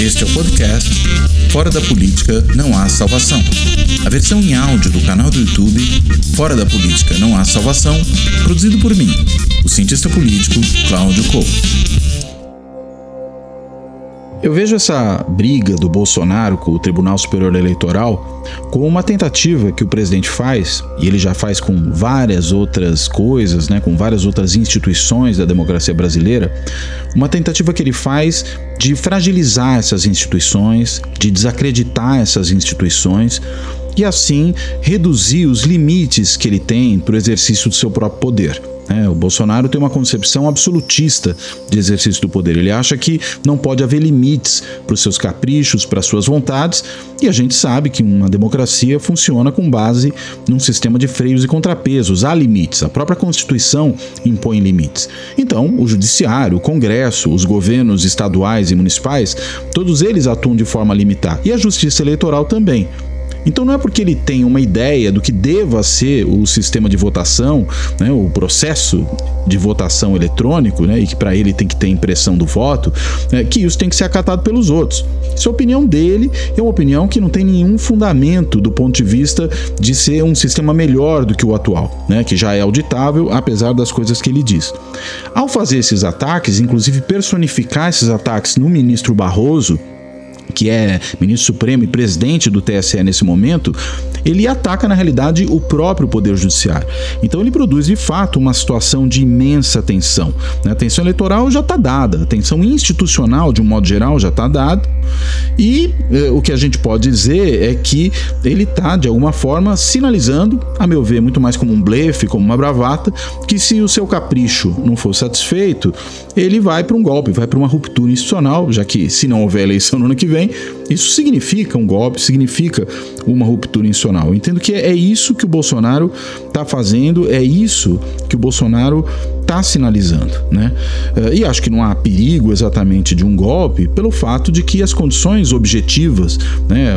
Este é o podcast Fora da Política Não Há Salvação. A versão em áudio do canal do YouTube Fora da Política Não Há Salvação, produzido por mim, o cientista político Cláudio Couto. Eu vejo essa briga do Bolsonaro com o Tribunal Superior Eleitoral como uma tentativa que o presidente faz, e ele já faz com várias outras coisas, né, com várias outras instituições da democracia brasileira, uma tentativa que ele faz de fragilizar essas instituições, de desacreditar essas instituições e assim reduzir os limites que ele tem para o exercício do seu próprio poder. É, o Bolsonaro tem uma concepção absolutista de exercício do poder. Ele acha que não pode haver limites para os seus caprichos, para as suas vontades, e a gente sabe que uma democracia funciona com base num sistema de freios e contrapesos. Há limites, a própria Constituição impõe limites. Então, o Judiciário, o Congresso, os governos estaduais e municipais, todos eles atuam de forma limitada. E a Justiça Eleitoral também. Então não é porque ele tem uma ideia do que deva ser o sistema de votação, né, o processo de votação eletrônico, né, e que para ele tem que ter impressão do voto, né, que isso tem que ser acatado pelos outros. Isso é a opinião dele, é uma opinião que não tem nenhum fundamento do ponto de vista de ser um sistema melhor do que o atual, né, que já é auditável, apesar das coisas que ele diz. Ao fazer esses ataques, inclusive personificar esses ataques no ministro Barroso, que é ministro supremo e presidente do TSE nesse momento, ele ataca na realidade o próprio poder judiciário. Então ele produz de fato uma situação de imensa tensão. Né? A tensão eleitoral já está dada, a tensão institucional de um modo geral já está dada. E eh, o que a gente pode dizer é que ele está de alguma forma sinalizando, a meu ver, muito mais como um blefe, como uma bravata, que se o seu capricho não for satisfeito, ele vai para um golpe, vai para uma ruptura institucional, já que se não houver eleição no ano que vem também, isso significa um golpe, significa uma ruptura institucional. Entendo que é isso que o Bolsonaro está fazendo, é isso que o Bolsonaro está sinalizando, né? Eh, e acho que não há perigo exatamente de um golpe pelo fato de que as condições objetivas, né,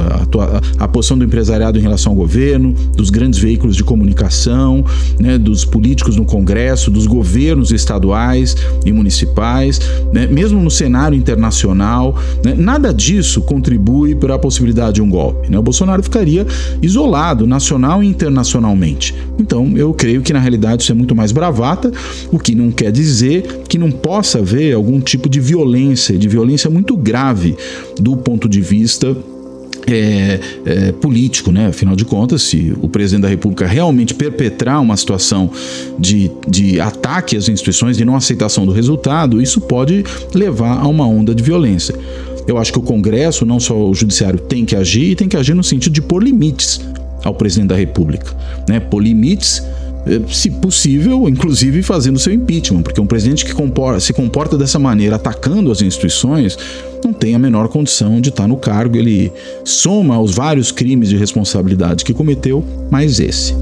a, a posição do empresariado em relação ao governo, dos grandes veículos de comunicação, né, dos políticos no Congresso, dos governos estaduais e municipais, né, mesmo no cenário internacional, né, nada disso contribui para a possibilidade de um golpe. Né? O Bolsonaro ficaria isolado nacional e internacionalmente. Então, eu creio que na realidade isso é muito mais bravata o que não quer dizer que não possa haver algum tipo de violência, de violência muito grave do ponto de vista é, é, político, né? Afinal de contas, se o presidente da República realmente perpetrar uma situação de, de ataque às instituições, de não aceitação do resultado, isso pode levar a uma onda de violência. Eu acho que o Congresso, não só o Judiciário, tem que agir e tem que agir no sentido de pôr limites ao presidente da República, né? Pôr limites se possível, inclusive fazendo seu impeachment, porque um presidente que comporta, se comporta dessa maneira, atacando as instituições, não tem a menor condição de estar no cargo. Ele soma aos vários crimes de responsabilidade que cometeu, mais esse.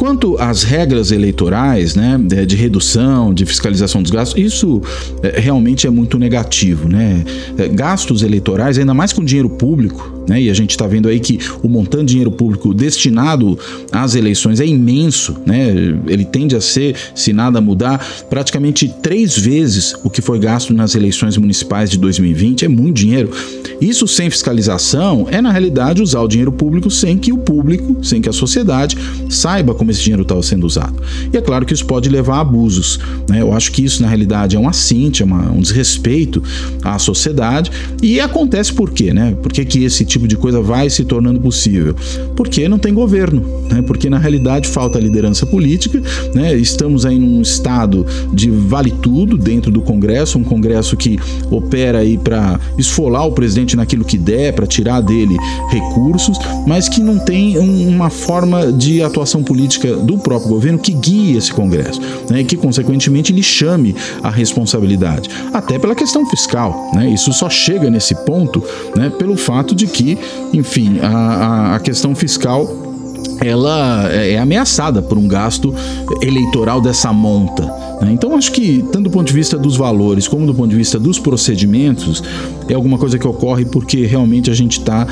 Quanto às regras eleitorais, né, de redução, de fiscalização dos gastos, isso é, realmente é muito negativo, né? É, gastos eleitorais, ainda mais com dinheiro público, né? E a gente está vendo aí que o montante de dinheiro público destinado às eleições é imenso, né? Ele tende a ser, se nada mudar, praticamente três vezes o que foi gasto nas eleições municipais de 2020. É muito dinheiro. Isso sem fiscalização é, na realidade, usar o dinheiro público sem que o público, sem que a sociedade saiba como esse dinheiro estava sendo usado. E é claro que isso pode levar a abusos. Né? Eu acho que isso, na realidade, é um assinte, é uma, um desrespeito à sociedade. E acontece por quê? Né? Por que, que esse tipo de coisa vai se tornando possível? Porque não tem governo, né? porque na realidade falta liderança política. Né? Estamos aí num estado de vale tudo dentro do Congresso, um Congresso que opera aí para esfolar o presidente naquilo que der, para tirar dele recursos, mas que não tem um, uma forma de atuação política política do próprio governo que guie esse Congresso, né, e que, consequentemente, lhe chame a responsabilidade. Até pela questão fiscal. Né, isso só chega nesse ponto né, pelo fato de que, enfim, a, a questão fiscal ela é ameaçada por um gasto eleitoral dessa monta. Né? Então, acho que, tanto do ponto de vista dos valores como do ponto de vista dos procedimentos, é alguma coisa que ocorre porque realmente a gente está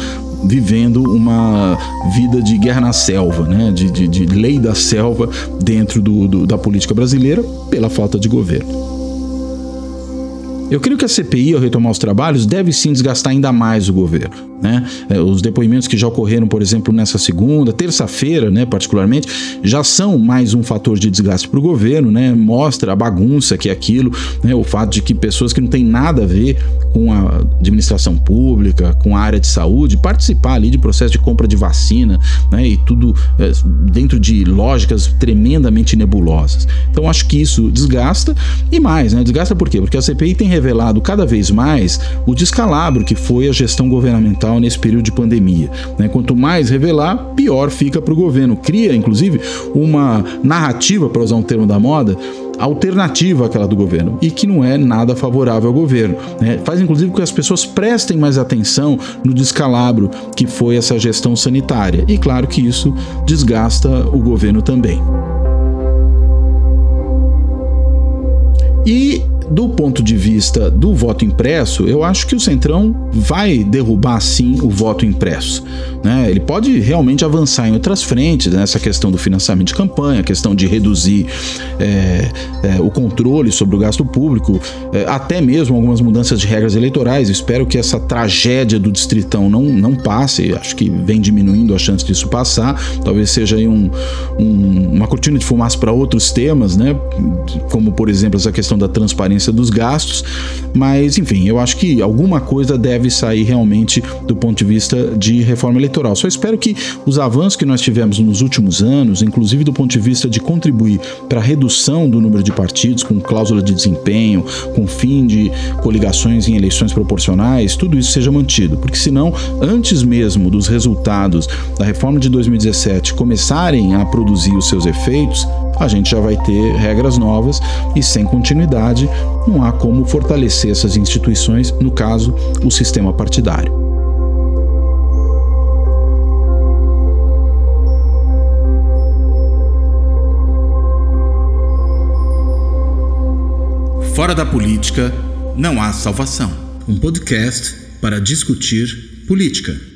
vivendo uma vida de guerra na selva, né? de, de, de lei da selva dentro do, do, da política brasileira pela falta de governo. Eu creio que a CPI, ao retomar os trabalhos, deve sim desgastar ainda mais o governo. Né? É, os depoimentos que já ocorreram, por exemplo, nessa segunda, terça-feira, né, particularmente, já são mais um fator de desgaste para o governo, né? mostra a bagunça que é aquilo, né? o fato de que pessoas que não têm nada a ver com a administração pública, com a área de saúde, participar ali de processo de compra de vacina né? e tudo é, dentro de lógicas tremendamente nebulosas. Então acho que isso desgasta e mais, né? desgasta por quê? Porque a CPI tem revelado cada vez mais o descalabro que foi a gestão governamental nesse período de pandemia. Né? Quanto mais revelar, pior fica para o governo. Cria, inclusive, uma narrativa, para usar um termo da moda, alternativa àquela do governo e que não é nada favorável ao governo. Né? Faz inclusive que as pessoas prestem mais atenção no descalabro que foi essa gestão sanitária. E claro que isso desgasta o governo também. E do ponto de vista do voto impresso, eu acho que o Centrão vai derrubar sim o voto impresso. Né? Ele pode realmente avançar em outras frentes, nessa né? questão do financiamento de campanha, questão de reduzir é, é, o controle sobre o gasto público, é, até mesmo algumas mudanças de regras eleitorais. Espero que essa tragédia do Distritão não, não passe, acho que vem diminuindo a chance disso passar. Talvez seja um, um, uma cortina de fumaça para outros temas, né? como por exemplo essa questão da transparência dos gastos, mas enfim, eu acho que alguma coisa deve sair realmente do ponto de vista de reforma eleitoral. Só espero que os avanços que nós tivemos nos últimos anos, inclusive do ponto de vista de contribuir para a redução do número de partidos, com cláusula de desempenho, com fim de coligações em eleições proporcionais, tudo isso seja mantido, porque senão, antes mesmo dos resultados da reforma de 2017 começarem a produzir os seus efeitos, a gente já vai ter regras novas e sem continuidade não há como fortalecer essas instituições, no caso, o sistema partidário. Fora da política não há salvação. Um podcast para discutir política.